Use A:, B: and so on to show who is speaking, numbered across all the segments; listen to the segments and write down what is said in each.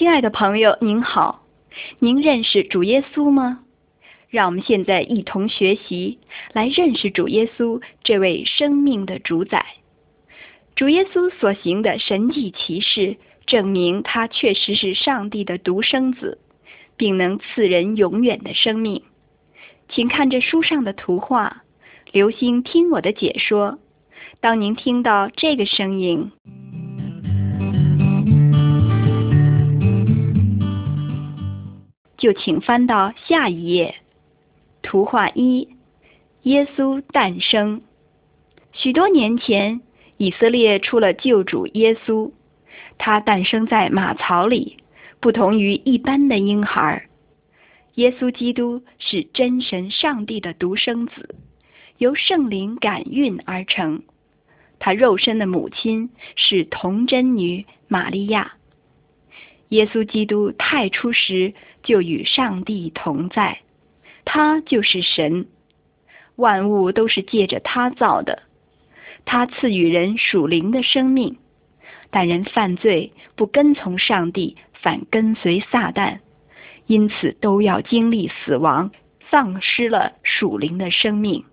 A: 亲爱的朋友，您好，您认识主耶稣吗？让我们现在一同学习，来认识主耶稣这位生命的主宰。主耶稣所行的神迹奇事，证明他确实是上帝的独生子，并能赐人永远的生命。请看这书上的图画，留心听我的解说。当您听到这个声音，就请翻到下一页。图画一：耶稣诞生。许多年前，以色列出了救主耶稣，他诞生在马槽里，不同于一般的婴孩。耶稣基督是真神上帝的独生子，由圣灵感孕而成。他肉身的母亲是童贞女玛利亚。耶稣基督太初时就与上帝同在，他就是神，万物都是借着他造的。他赐予人属灵的生命，但人犯罪不跟从上帝，反跟随撒旦。因此，都要经历死亡，丧失了属灵的生命。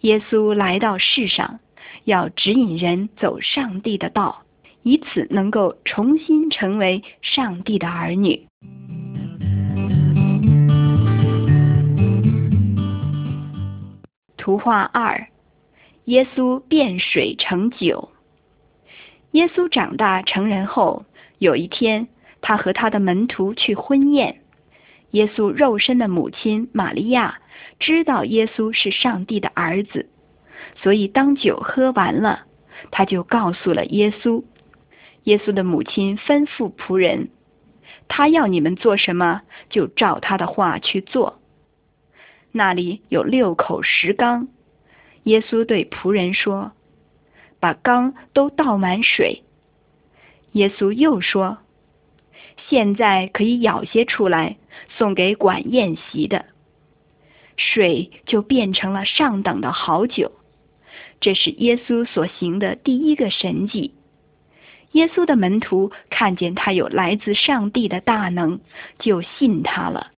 A: 耶稣来到世上，要指引人走上帝的道，以此能够重新成为上帝的儿女。图画二：耶稣变水成酒。耶稣长大成人后，有一天，他和他的门徒去婚宴。耶稣肉身的母亲玛利亚知道耶稣是上帝的儿子，所以当酒喝完了，他就告诉了耶稣。耶稣的母亲吩咐仆人：“他要你们做什么，就照他的话去做。”那里有六口石缸，耶稣对仆人说：“把缸都倒满水。”耶稣又说。现在可以舀些出来，送给管宴席的。水就变成了上等的好酒。这是耶稣所行的第一个神迹。耶稣的门徒看见他有来自上帝的大能，就信他了。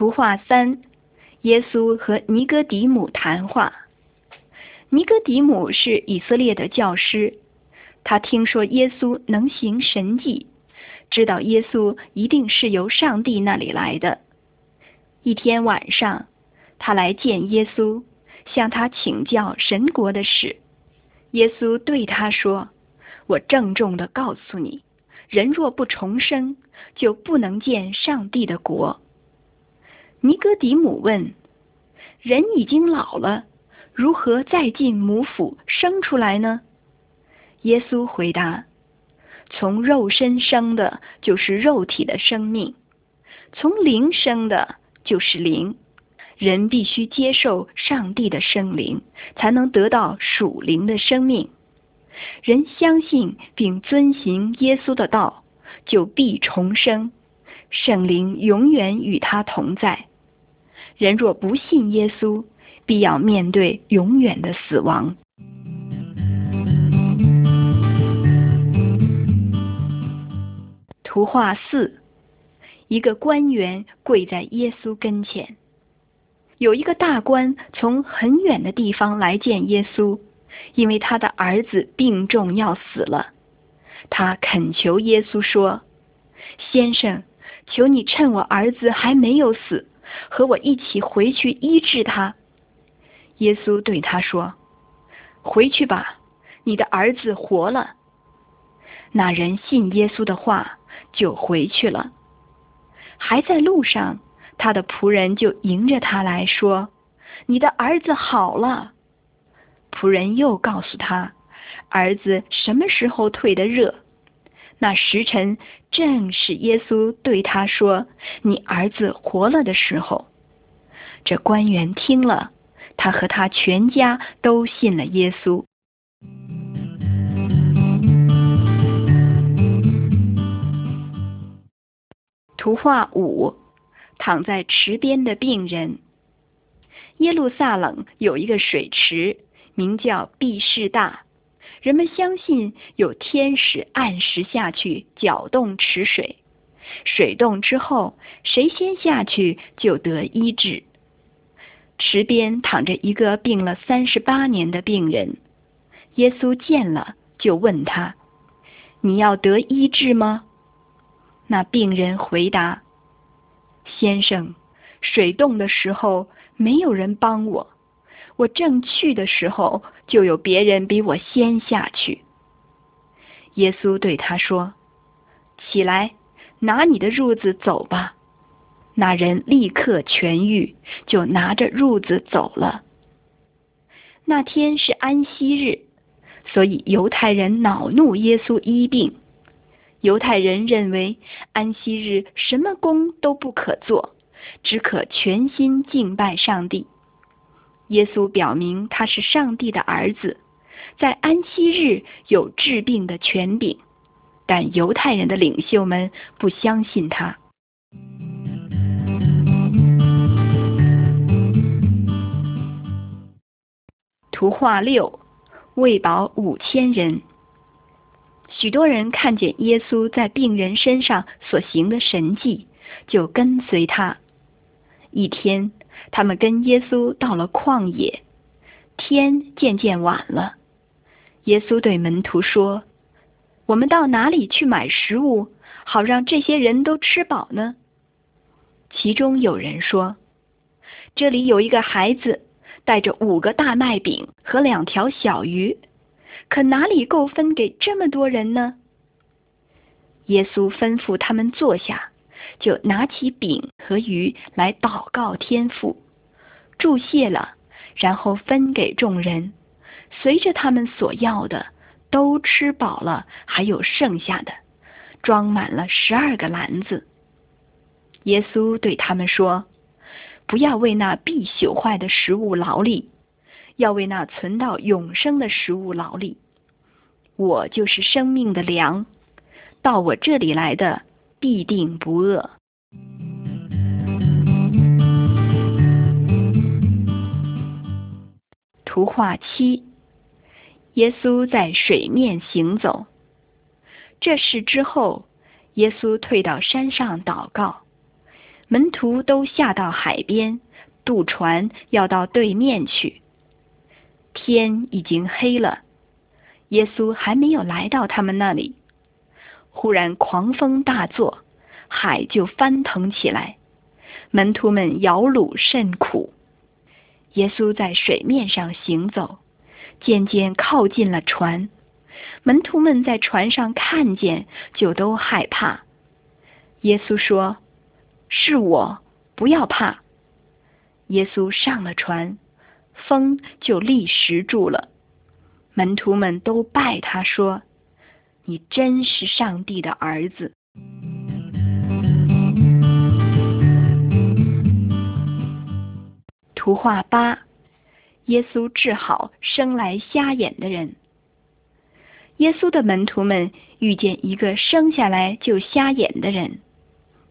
A: 图画三：耶稣和尼哥底母谈话。尼哥底母是以色列的教师，他听说耶稣能行神迹，知道耶稣一定是由上帝那里来的。一天晚上，他来见耶稣，向他请教神国的事。耶稣对他说：“我郑重的告诉你，人若不重生，就不能见上帝的国。”尼哥底母问：“人已经老了。”如何再进母腹生出来呢？耶稣回答：“从肉身生的，就是肉体的生命；从灵生的，就是灵。人必须接受上帝的生灵，才能得到属灵的生命。人相信并遵行耶稣的道，就必重生，圣灵永远与他同在。人若不信耶稣，必要面对永远的死亡。图画四：一个官员跪在耶稣跟前。有一个大官从很远的地方来见耶稣，因为他的儿子病重要死了。他恳求耶稣说：“先生，求你趁我儿子还没有死，和我一起回去医治他。”耶稣对他说：“回去吧，你的儿子活了。”那人信耶稣的话，就回去了。还在路上，他的仆人就迎着他来说：“你的儿子好了。”仆人又告诉他：“儿子什么时候退的热？那时辰正是耶稣对他说：‘你儿子活了’的时候。”这官员听了。他和他全家都信了耶稣。图画五：躺在池边的病人。耶路撒冷有一个水池，名叫毕士大，人们相信有天使按时下去搅动池水，水动之后，谁先下去就得医治。池边躺着一个病了三十八年的病人，耶稣见了，就问他：“你要得医治吗？”那病人回答：“先生，水动的时候没有人帮我，我正去的时候，就有别人比我先下去。”耶稣对他说：“起来，拿你的褥子走吧。”那人立刻痊愈，就拿着褥子走了。那天是安息日，所以犹太人恼怒耶稣医病。犹太人认为安息日什么工都不可做，只可全心敬拜上帝。耶稣表明他是上帝的儿子，在安息日有治病的权柄，但犹太人的领袖们不相信他。图画六，喂饱五千人。许多人看见耶稣在病人身上所行的神迹，就跟随他。一天，他们跟耶稣到了旷野，天渐渐晚了。耶稣对门徒说：“我们到哪里去买食物，好让这些人都吃饱呢？”其中有人说：“这里有一个孩子。”带着五个大麦饼和两条小鱼，可哪里够分给这么多人呢？耶稣吩咐他们坐下，就拿起饼和鱼来祷告天父，祝谢了，然后分给众人，随着他们所要的都吃饱了，还有剩下的，装满了十二个篮子。耶稣对他们说。不要为那必朽坏的食物劳力，要为那存到永生的食物劳力。我就是生命的粮，到我这里来的必定不饿。图画七：耶稣在水面行走。这事之后，耶稣退到山上祷告。门徒都下到海边渡船，要到对面去。天已经黑了，耶稣还没有来到他们那里。忽然狂风大作，海就翻腾起来，门徒们摇橹甚苦。耶稣在水面上行走，渐渐靠近了船。门徒们在船上看见，就都害怕。耶稣说。是我，不要怕。耶稣上了船，风就立时住了。门徒们都拜他说：“你真是上帝的儿子。”图画八：耶稣治好生来瞎眼的人。耶稣的门徒们遇见一个生下来就瞎眼的人。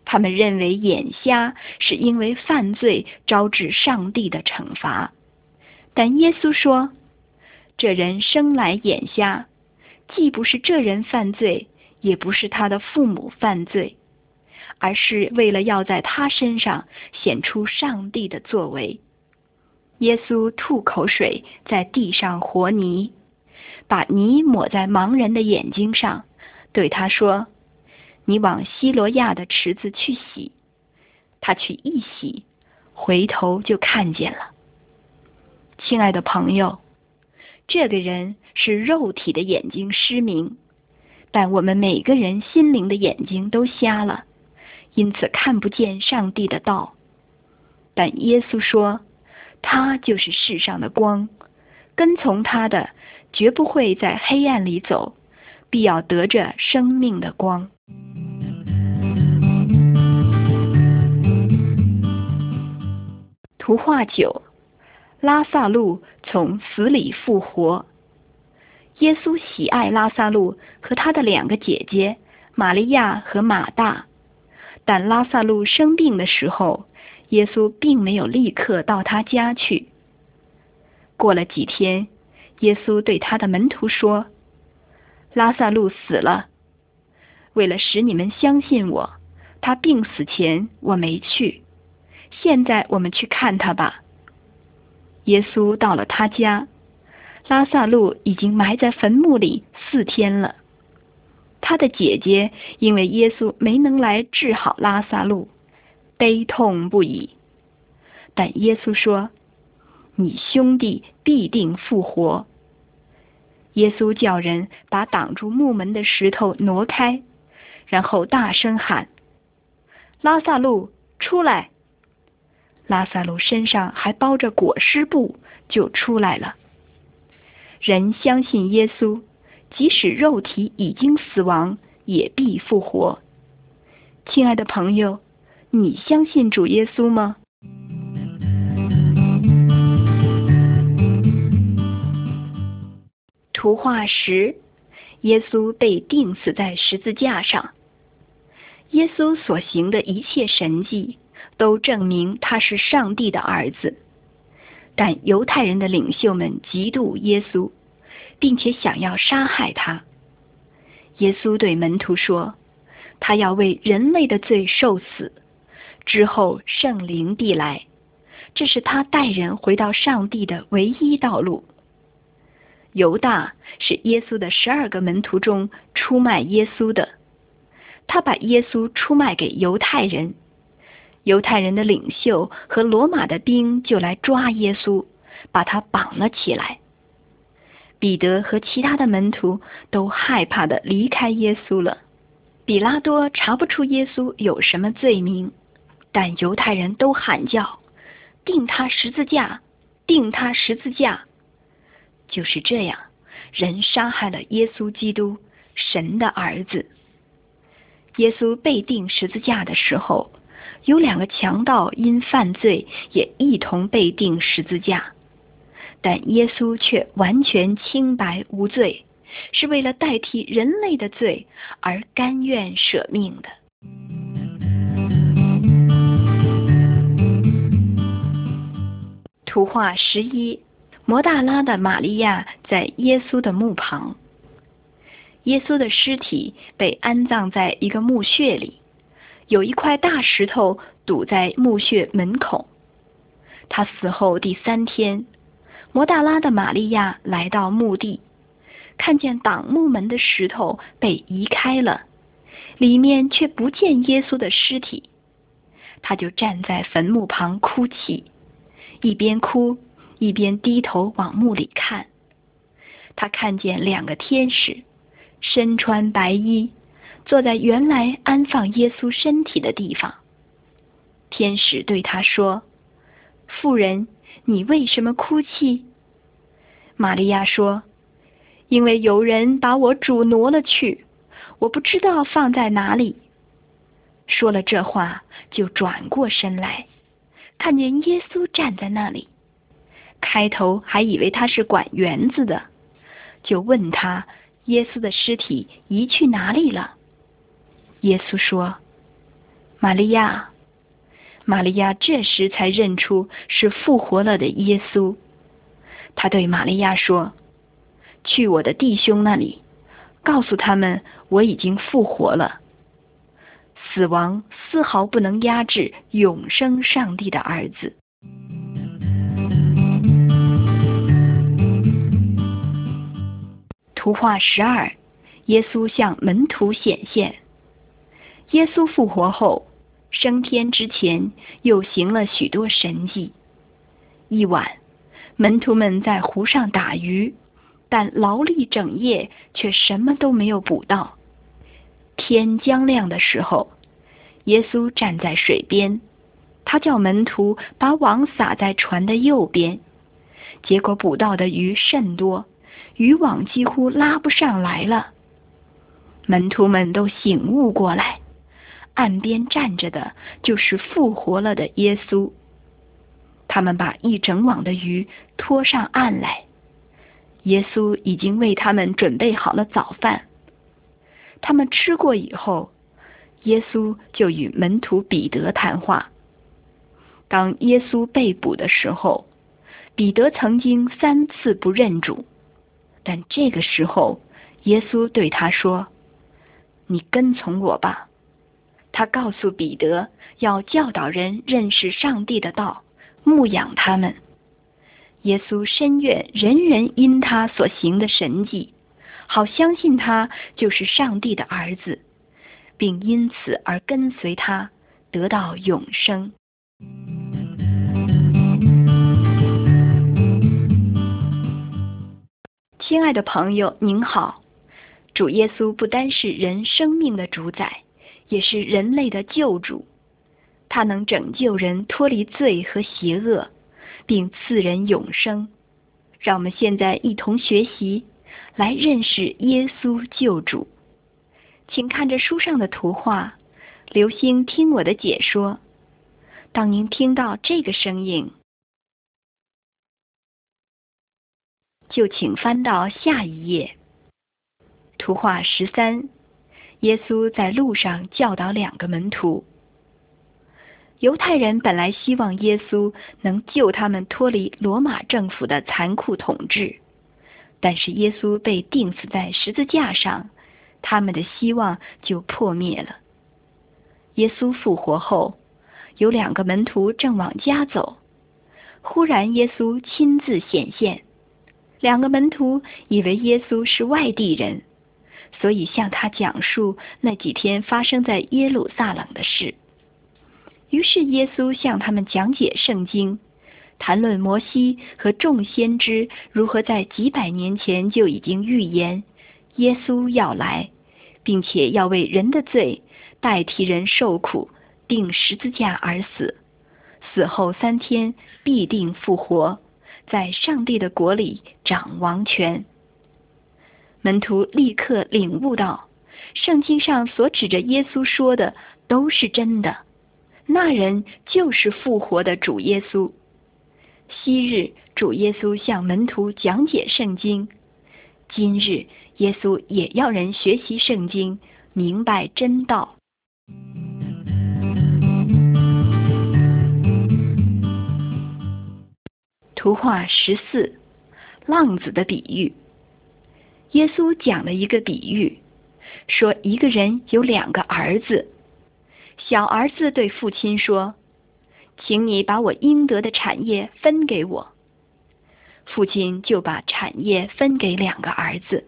A: 他们认为眼瞎是因为犯罪招致上帝的惩罚，但耶稣说，这人生来眼瞎，既不是这人犯罪，也不是他的父母犯罪，而是为了要在他身上显出上帝的作为。耶稣吐口水在地上和泥，把泥抹在盲人的眼睛上，对他说。你往希罗亚的池子去洗，他去一洗，回头就看见了。亲爱的朋友，这个人是肉体的眼睛失明，但我们每个人心灵的眼睛都瞎了，因此看不见上帝的道。但耶稣说，他就是世上的光，跟从他的绝不会在黑暗里走，必要得着生命的光。图画九：拉萨路从死里复活。耶稣喜爱拉萨路和他的两个姐姐玛利亚和马大，但拉萨路生病的时候，耶稣并没有立刻到他家去。过了几天，耶稣对他的门徒说：“拉萨路死了。为了使你们相信我，他病死前我没去。现在我们去看他吧。耶稣到了他家，拉萨路已经埋在坟墓里四天了。他的姐姐因为耶稣没能来治好拉萨路，悲痛不已。但耶稣说：“你兄弟必定复活。”耶稣叫人把挡住木门的石头挪开，然后大声喊：“拉萨路，出来！”拉萨路身上还包着裹尸布，就出来了。人相信耶稣。即使肉体已经死亡，也必复活。亲爱的朋友，你相信主耶稣吗？图画十：耶稣被钉死在十字架上。耶稣所行的一切神迹，都证明他是上帝的儿子。但犹太人的领袖们嫉妒耶稣。并且想要杀害他。耶稣对门徒说：“他要为人类的罪受死，之后圣灵必来。这是他带人回到上帝的唯一道路。”犹大是耶稣的十二个门徒中出卖耶稣的，他把耶稣出卖给犹太人。犹太人的领袖和罗马的兵就来抓耶稣，把他绑了起来。彼得和其他的门徒都害怕的离开耶稣了。比拉多查不出耶稣有什么罪名，但犹太人都喊叫：“钉他十字架，钉他十字架！”就是这样，人杀害了耶稣基督，神的儿子。耶稣被钉十字架的时候，有两个强盗因犯罪也一同被钉十字架。但耶稣却完全清白无罪，是为了代替人类的罪而甘愿舍命的。图画十一：摩大拉的玛利亚在耶稣的墓旁。耶稣的尸体被安葬在一个墓穴里，有一块大石头堵在墓穴门口。他死后第三天。摩大拉的玛利亚来到墓地，看见挡墓门的石头被移开了，里面却不见耶稣的尸体。他就站在坟墓旁哭泣，一边哭一边低头往墓里看。他看见两个天使，身穿白衣，坐在原来安放耶稣身体的地方。天使对他说：“妇人。”你为什么哭泣？玛利亚说：“因为有人把我主挪了去，我不知道放在哪里。”说了这话，就转过身来，看见耶稣站在那里。开头还以为他是管园子的，就问他：“耶稣的尸体移去哪里了？”耶稣说：“玛利亚。”玛利亚这时才认出是复活了的耶稣，他对玛利亚说：“去我的弟兄那里，告诉他们我已经复活了。死亡丝毫不能压制永生上帝的儿子。”图画十二：耶稣向门徒显现。耶稣复活后。升天之前，又行了许多神迹。一晚，门徒们在湖上打鱼，但劳力整夜，却什么都没有捕到。天将亮的时候，耶稣站在水边，他叫门徒把网撒在船的右边。结果捕到的鱼甚多，渔网几乎拉不上来了。门徒们都醒悟过来。岸边站着的就是复活了的耶稣。他们把一整网的鱼拖上岸来。耶稣已经为他们准备好了早饭。他们吃过以后，耶稣就与门徒彼得谈话。当耶稣被捕的时候，彼得曾经三次不认主，但这个时候，耶稣对他说：“你跟从我吧。”他告诉彼得，要教导人认识上帝的道，牧养他们。耶稣深愿人人因他所行的神迹，好相信他就是上帝的儿子，并因此而跟随他，得到永生。亲爱的朋友，您好。主耶稣不单是人生命的主宰，也是人类的救主。他能拯救人脱离罪和邪恶。并赐人永生。让我们现在一同学习，来认识耶稣救主。请看着书上的图画，留心听我的解说。当您听到这个声音，就请翻到下一页。图画十三，耶稣在路上教导两个门徒。犹太人本来希望耶稣能救他们脱离罗马政府的残酷统治，但是耶稣被钉死在十字架上，他们的希望就破灭了。耶稣复活后，有两个门徒正往家走，忽然耶稣亲自显现，两个门徒以为耶稣是外地人，所以向他讲述那几天发生在耶路撒冷的事。于是耶稣向他们讲解圣经，谈论摩西和众先知如何在几百年前就已经预言耶稣要来，并且要为人的罪代替人受苦，钉十字架而死，死后三天必定复活，在上帝的国里掌王权。门徒立刻领悟到，圣经上所指着耶稣说的都是真的。那人就是复活的主耶稣。昔日主耶稣向门徒讲解圣经，今日耶稣也要人学习圣经，明白真道。图画十四，浪子的比喻。耶稣讲了一个比喻，说一个人有两个儿子。小儿子对父亲说：“请你把我应得的产业分给我。”父亲就把产业分给两个儿子。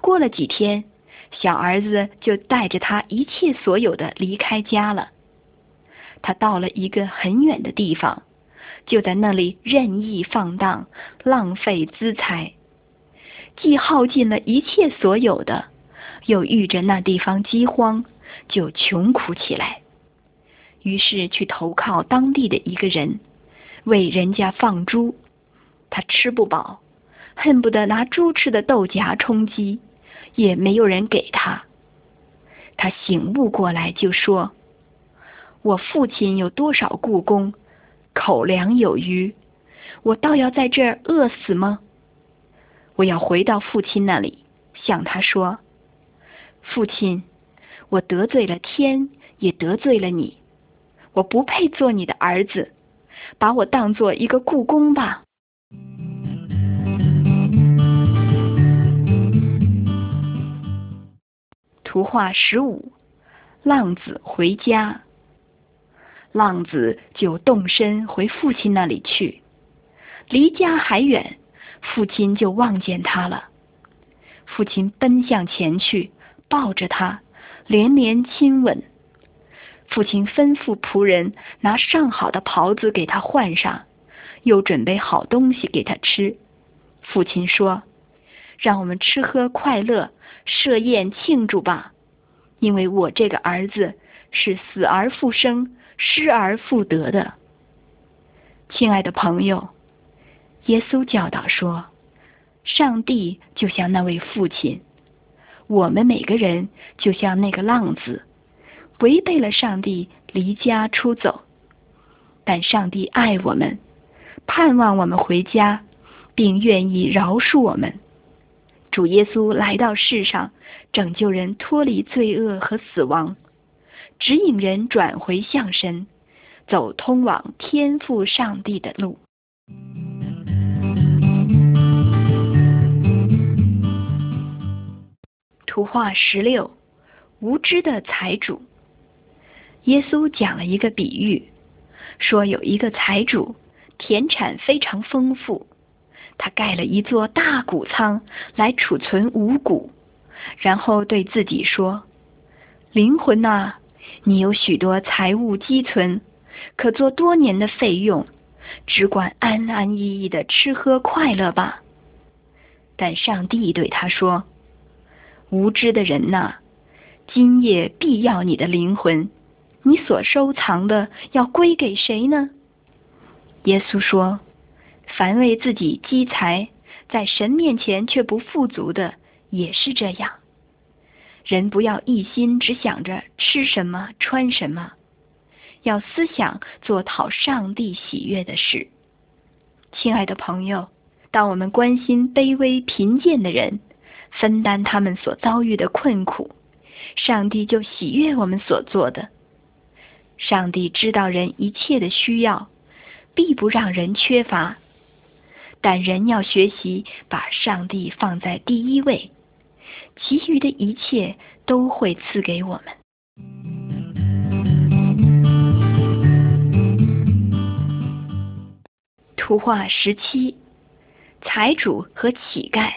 A: 过了几天，小儿子就带着他一切所有的离开家了。他到了一个很远的地方，就在那里任意放荡，浪费资财，既耗尽了一切所有的，又遇着那地方饥荒。就穷苦起来，于是去投靠当地的一个人，为人家放猪。他吃不饱，恨不得拿猪吃的豆荚充饥，也没有人给他。他醒悟过来，就说：“我父亲有多少故宫，口粮有余，我倒要在这儿饿死吗？我要回到父亲那里，向他说：父亲。”我得罪了天，也得罪了你。我不配做你的儿子，把我当做一个故宫吧。图画十五，浪子回家。浪子就动身回父亲那里去，离家还远，父亲就望见他了。父亲奔向前去，抱着他。连连亲吻，父亲吩咐仆人拿上好的袍子给他换上，又准备好东西给他吃。父亲说：“让我们吃喝快乐，设宴庆祝吧，因为我这个儿子是死而复生、失而复得的。”亲爱的朋友，耶稣教导说：“上帝就像那位父亲。”我们每个人就像那个浪子，违背了上帝，离家出走。但上帝爱我们，盼望我们回家，并愿意饶恕我们。主耶稣来到世上，拯救人脱离罪恶和死亡，指引人转回向神，走通往天父上帝的路。图画十六，无知的财主。耶稣讲了一个比喻，说有一个财主，田产非常丰富，他盖了一座大谷仓来储存五谷，然后对自己说：“灵魂呐，你有许多财物积存，可做多年的费用，只管安安逸逸的吃喝快乐吧。”但上帝对他说。无知的人呐，今夜必要你的灵魂，你所收藏的要归给谁呢？耶稣说：“凡为自己积财，在神面前却不富足的，也是这样。人不要一心只想着吃什么穿什么，要思想做讨上帝喜悦的事。”亲爱的朋友，当我们关心卑微贫贱的人。分担他们所遭遇的困苦，上帝就喜悦我们所做的。上帝知道人一切的需要，必不让人缺乏，但人要学习把上帝放在第一位，其余的一切都会赐给我们。图画十七：财主和乞丐。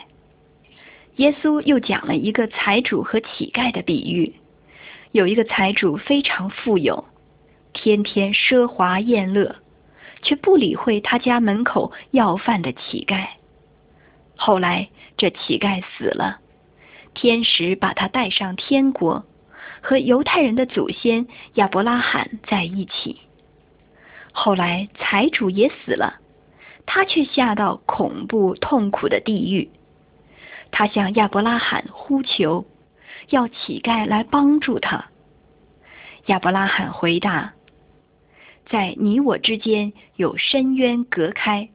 A: 耶稣又讲了一个财主和乞丐的比喻。有一个财主非常富有，天天奢华宴乐，却不理会他家门口要饭的乞丐。后来这乞丐死了，天使把他带上天国，和犹太人的祖先亚伯拉罕在一起。后来财主也死了，他却下到恐怖痛苦的地狱。他向亚伯拉罕呼求，要乞丐来帮助他。亚伯拉罕回答：“在你我之间有深渊隔开，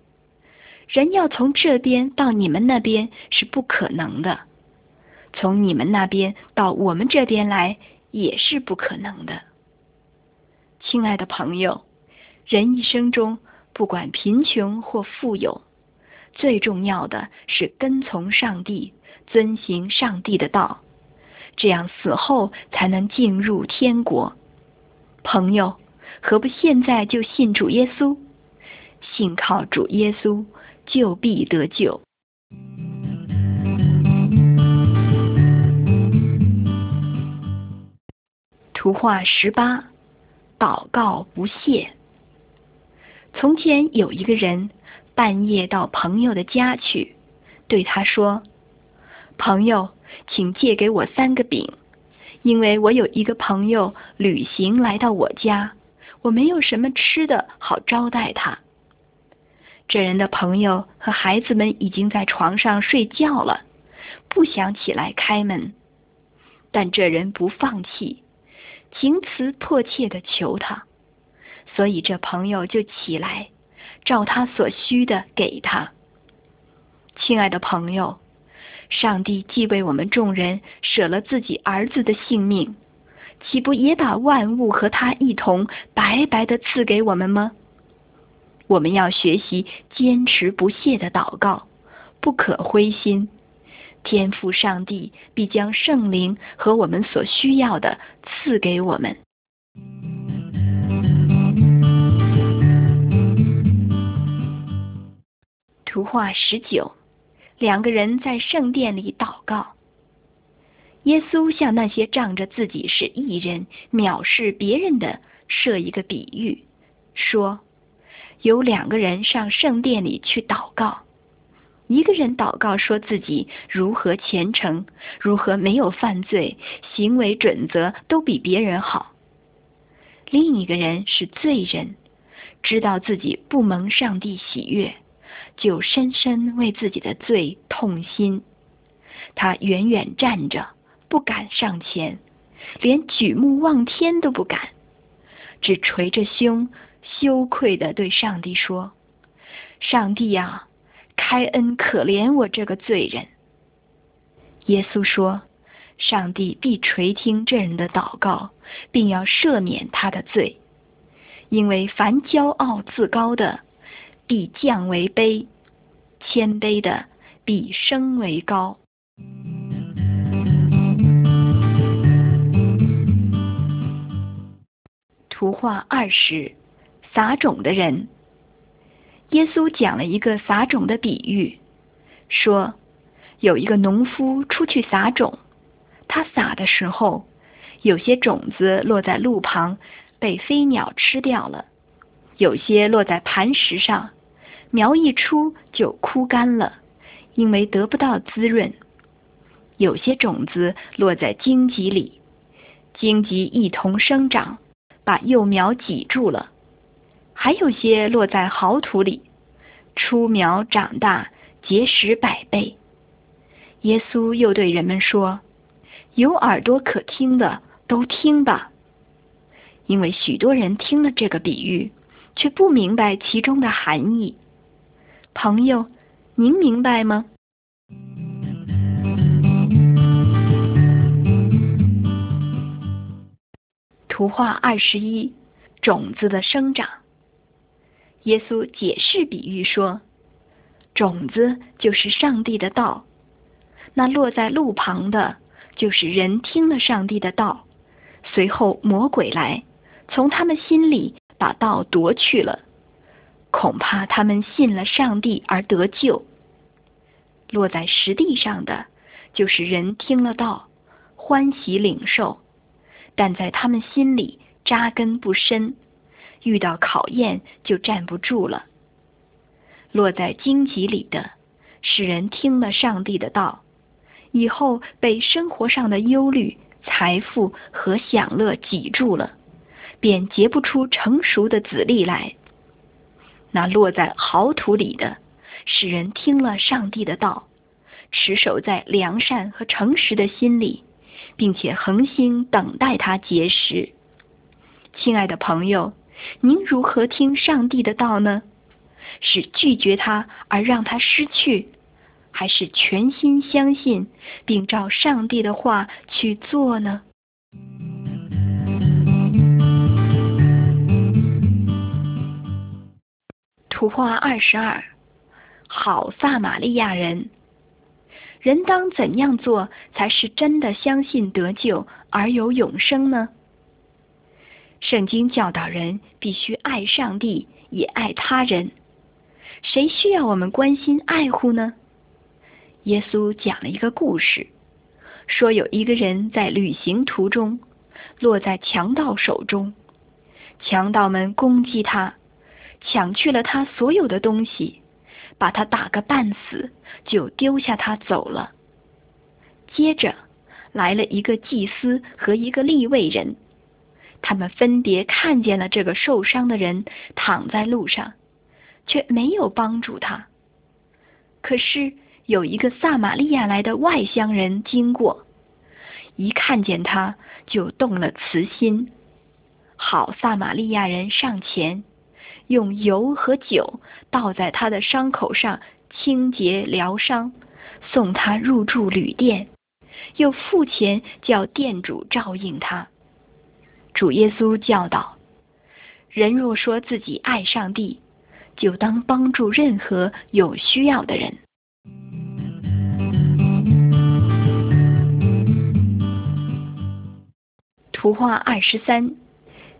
A: 人要从这边到你们那边是不可能的，从你们那边到我们这边来也是不可能的。”亲爱的朋友，人一生中不管贫穷或富有。最重要的是跟从上帝，遵行上帝的道，这样死后才能进入天国。朋友，何不现在就信主耶稣？信靠主耶稣，就必得救。图画十八，祷告不懈。从前有一个人。半夜到朋友的家去，对他说：“朋友，请借给我三个饼，因为我有一个朋友旅行来到我家，我没有什么吃的好招待他。”这人的朋友和孩子们已经在床上睡觉了，不想起来开门，但这人不放弃，情辞迫切的求他，所以这朋友就起来。照他所需的给他，亲爱的朋友，上帝既为我们众人舍了自己儿子的性命，岂不也把万物和他一同白白的赐给我们吗？我们要学习坚持不懈的祷告，不可灰心，天父上帝必将圣灵和我们所需要的赐给我们。图画十九，两个人在圣殿里祷告。耶稣向那些仗着自己是艺人、藐视别人的设一个比喻，说：有两个人上圣殿里去祷告，一个人祷告说自己如何虔诚，如何没有犯罪，行为准则都比别人好；另一个人是罪人，知道自己不蒙上帝喜悦。就深深为自己的罪痛心，他远远站着，不敢上前，连举目望天都不敢，只捶着胸，羞愧的对上帝说：“上帝呀，开恩可怜我这个罪人。”耶稣说：“上帝必垂听这人的祷告，并要赦免他的罪，因为凡骄傲自高的。”必降为卑；谦卑的必升为高。图画二十，撒种的人。耶稣讲了一个撒种的比喻，说有一个农夫出去撒种，他撒的时候，有些种子落在路旁，被飞鸟吃掉了；有些落在磐石上，苗一出就枯干了，因为得不到滋润；有些种子落在荆棘里，荆棘一同生长，把幼苗挤住了。还有些落在好土里，出苗长大，结实百倍。耶稣又对人们说：“有耳朵可听的，都听吧。”因为许多人听了这个比喻，却不明白其中的含义。朋友，您明白吗？图画二十一：种子的生长。耶稣解释比喻说：“种子就是上帝的道，那落在路旁的，就是人听了上帝的道，随后魔鬼来，从他们心里把道夺去了，恐怕他们信了上帝而得救。落在实地上的，就是人听了道，欢喜领受，但在他们心里扎根不深。”遇到考验就站不住了。落在荆棘里的，使人听了上帝的道，以后被生活上的忧虑、财富和享乐挤住了，便结不出成熟的籽粒来。那落在好土里的，使人听了上帝的道，持守在良善和诚实的心里，并且恒心等待他结实。亲爱的朋友。您如何听上帝的道呢？是拒绝他而让他失去，还是全心相信并照上帝的话去做呢？图画二十二，好撒玛利亚人。人当怎样做才是真的相信得救而有永生呢？圣经教导人必须爱上帝，也爱他人。谁需要我们关心爱护呢？耶稣讲了一个故事，说有一个人在旅行途中落在强盗手中，强盗们攻击他，抢去了他所有的东西，把他打个半死，就丢下他走了。接着来了一个祭司和一个立位人。他们分别看见了这个受伤的人躺在路上，却没有帮助他。可是有一个撒玛利亚来的外乡人经过，一看见他就动了慈心。好撒玛利亚人上前，用油和酒倒在他的伤口上，清洁疗伤，送他入住旅店，又付钱叫店主照应他。主耶稣教导：人若说自己爱上帝，就当帮助任何有需要的人。图画二十三：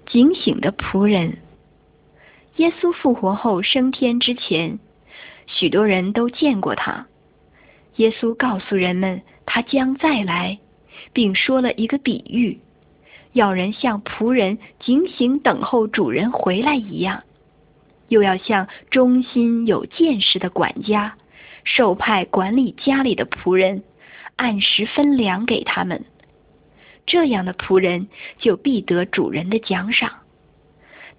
A: 警醒的仆人。耶稣复活后升天之前，许多人都见过他。耶稣告诉人们，他将再来，并说了一个比喻。要人像仆人警醒等候主人回来一样，又要像忠心有见识的管家，受派管理家里的仆人，按时分粮给他们。这样的仆人就必得主人的奖赏。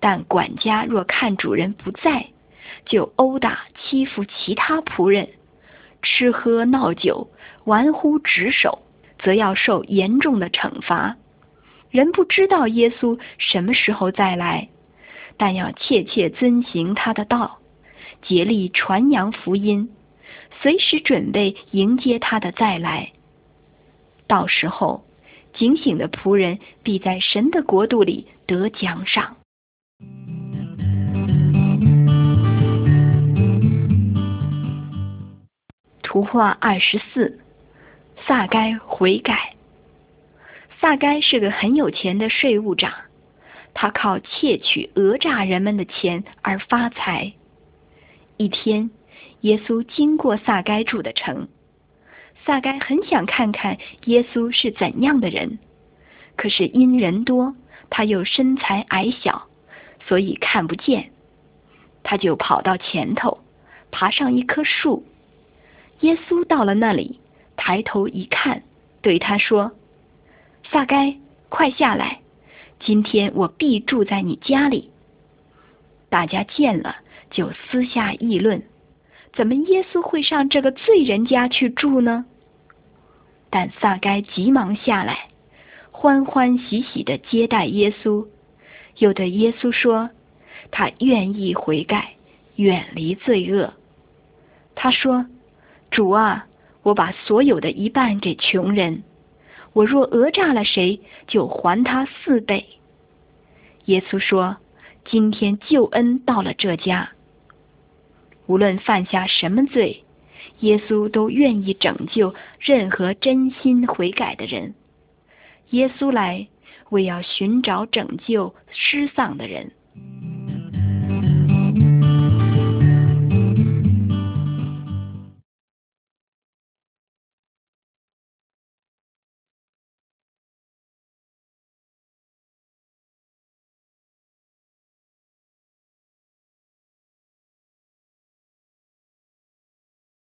A: 但管家若看主人不在，就殴打欺负其他仆人，吃喝闹酒，玩忽职守，则要受严重的惩罚。人不知道耶稣什么时候再来，但要切切遵行他的道，竭力传扬福音，随时准备迎接他的再来。到时候，警醒的仆人必在神的国度里得奖赏。图画二十四，撒该悔改。撒该是个很有钱的税务长，他靠窃取、讹诈人们的钱而发财。一天，耶稣经过撒该住的城，撒该很想看看耶稣是怎样的人，可是因人多，他又身材矮小，所以看不见。他就跑到前头，爬上一棵树。耶稣到了那里，抬头一看，对他说：“撒该，快下来！今天我必住在你家里。”大家见了，就私下议论：怎么耶稣会上这个罪人家去住呢？但撒该急忙下来，欢欢喜喜的接待耶稣，又对耶稣说：“他愿意悔改，远离罪恶。”他说。主啊，我把所有的一半给穷人，我若讹诈了谁，就还他四倍。耶稣说：“今天救恩到了这家，无论犯下什么罪，耶稣都愿意拯救任何真心悔改的人。耶稣来，为要寻找拯救失丧的人。”